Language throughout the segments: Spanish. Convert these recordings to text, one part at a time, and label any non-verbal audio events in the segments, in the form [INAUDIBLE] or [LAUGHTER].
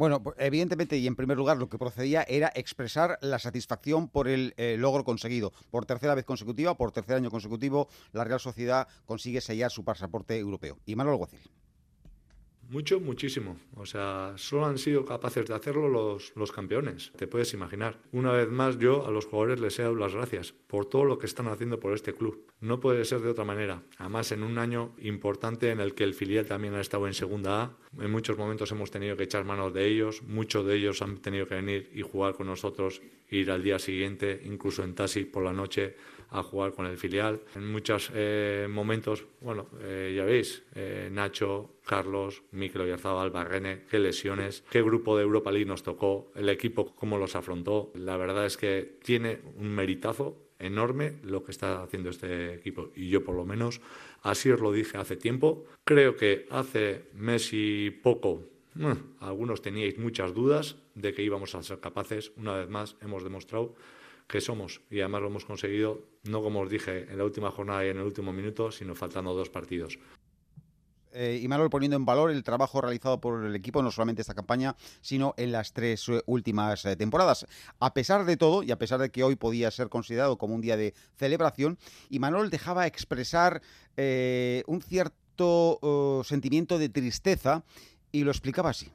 Bueno, pues, evidentemente y en primer lugar lo que procedía era expresar la satisfacción por el eh, logro conseguido. Por tercera vez consecutiva, por tercer año consecutivo, la Real Sociedad consigue sellar su pasaporte europeo. Y Manuel Guacil. Mucho, muchísimo. O sea, solo han sido capaces de hacerlo los, los, campeones, te puedes imaginar. Una vez más, yo a los jugadores les he dado las gracias por todo lo que están haciendo por este club. No puede ser de otra manera. Además, en un año importante en el que el filial también ha estado en segunda A, en muchos momentos hemos tenido que echar manos de ellos, muchos de ellos han tenido que venir y jugar con nosotros, ir al día siguiente, incluso en taxi por la noche a jugar con el filial. En muchos eh, momentos, bueno, eh, ya veis, eh, Nacho, Carlos, Mikel Oyarzabal, Barrene, qué lesiones, qué grupo de Europa League nos tocó, el equipo cómo los afrontó. La verdad es que tiene un meritazo enorme lo que está haciendo este equipo. Y yo por lo menos así os lo dije hace tiempo. Creo que hace mes y poco algunos teníais muchas dudas de que íbamos a ser capaces. Una vez más hemos demostrado que somos y además lo hemos conseguido no como os dije en la última jornada y en el último minuto, sino faltando dos partidos. Eh, y Manuel poniendo en valor el trabajo realizado por el equipo, no solamente esta campaña, sino en las tres eh, últimas eh, temporadas. A pesar de todo, y a pesar de que hoy podía ser considerado como un día de celebración, y Manuel dejaba expresar un cierto oh, sentimiento de tristeza y lo explicaba así.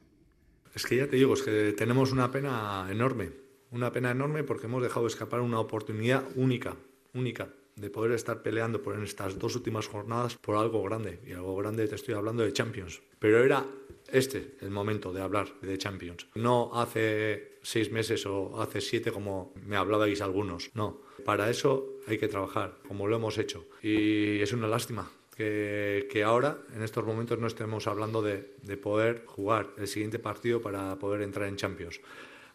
Es que ya te digo, es que tenemos una pena enorme, una pena enorme porque hemos dejado escapar una oportunidad única, única de poder estar peleando por en estas dos últimas jornadas por algo grande. Y algo grande te estoy hablando de Champions. Pero era este el momento de hablar de Champions. No hace seis meses o hace siete como me hablabais algunos. No. Para eso hay que trabajar, como lo hemos hecho. Y es una lástima que, ahora, en estos momentos, no estemos hablando de, de, poder jugar el siguiente partido para poder entrar en Champions.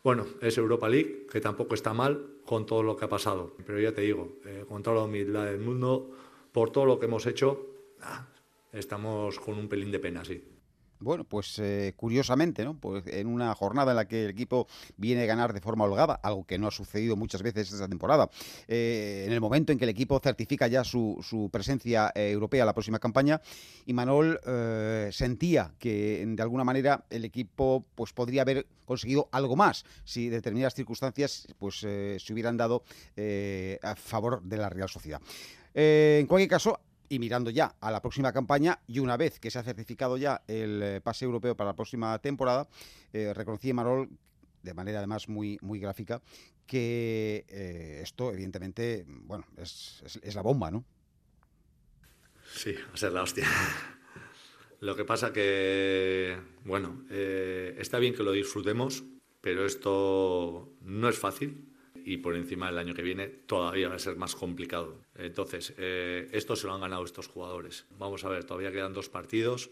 Bueno, es Europa League, que tampoco está mal con todo lo que ha pasado. Pero ya te digo, eh, con toda la humildad del mundo, por todo lo que hemos hecho, ah, estamos con un pelín de pena, sí. Bueno, pues eh, curiosamente, ¿no? Pues en una jornada en la que el equipo viene a ganar de forma holgada, algo que no ha sucedido muchas veces esta temporada, eh, en el momento en que el equipo certifica ya su, su presencia eh, europea la próxima campaña, y Manol sentía que de alguna manera el equipo pues podría haber conseguido algo más si determinadas circunstancias pues se hubieran dado a favor de la Real Sociedad. en cualquier caso, y mirando ya a la próxima campaña y una vez que se ha certificado ya el eh, pase europeo para la próxima temporada, eh, reconocí Marol de manera además muy, muy gráfica que eh, esto evidentemente, bueno, es, la bomba, ¿no? Sí, va a ser la hostia. [LAUGHS] Lo que pasa que, bueno, está bien que lo disfrutemos, pero esto no es fácil y por encima del año que viene todavía va a ser más complicado. Entonces, eh, esto se lo han ganado estos jugadores. Vamos a ver, todavía quedan dos partidos.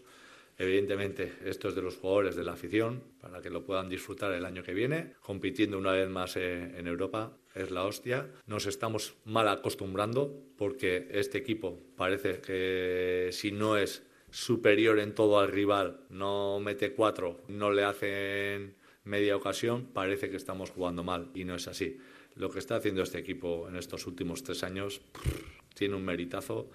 Evidentemente, esto es de los jugadores de la afición, para que lo puedan disfrutar el año que viene, compitiendo una vez más eh, en Europa. Es la hostia. Nos estamos mal acostumbrando porque este equipo parece que si no es superior en todo al rival, no mete cuatro, no le hacen media ocasión, parece que estamos jugando mal y no es así lo que está haciendo este equipo en estos últimos tres años tiene un meritazo.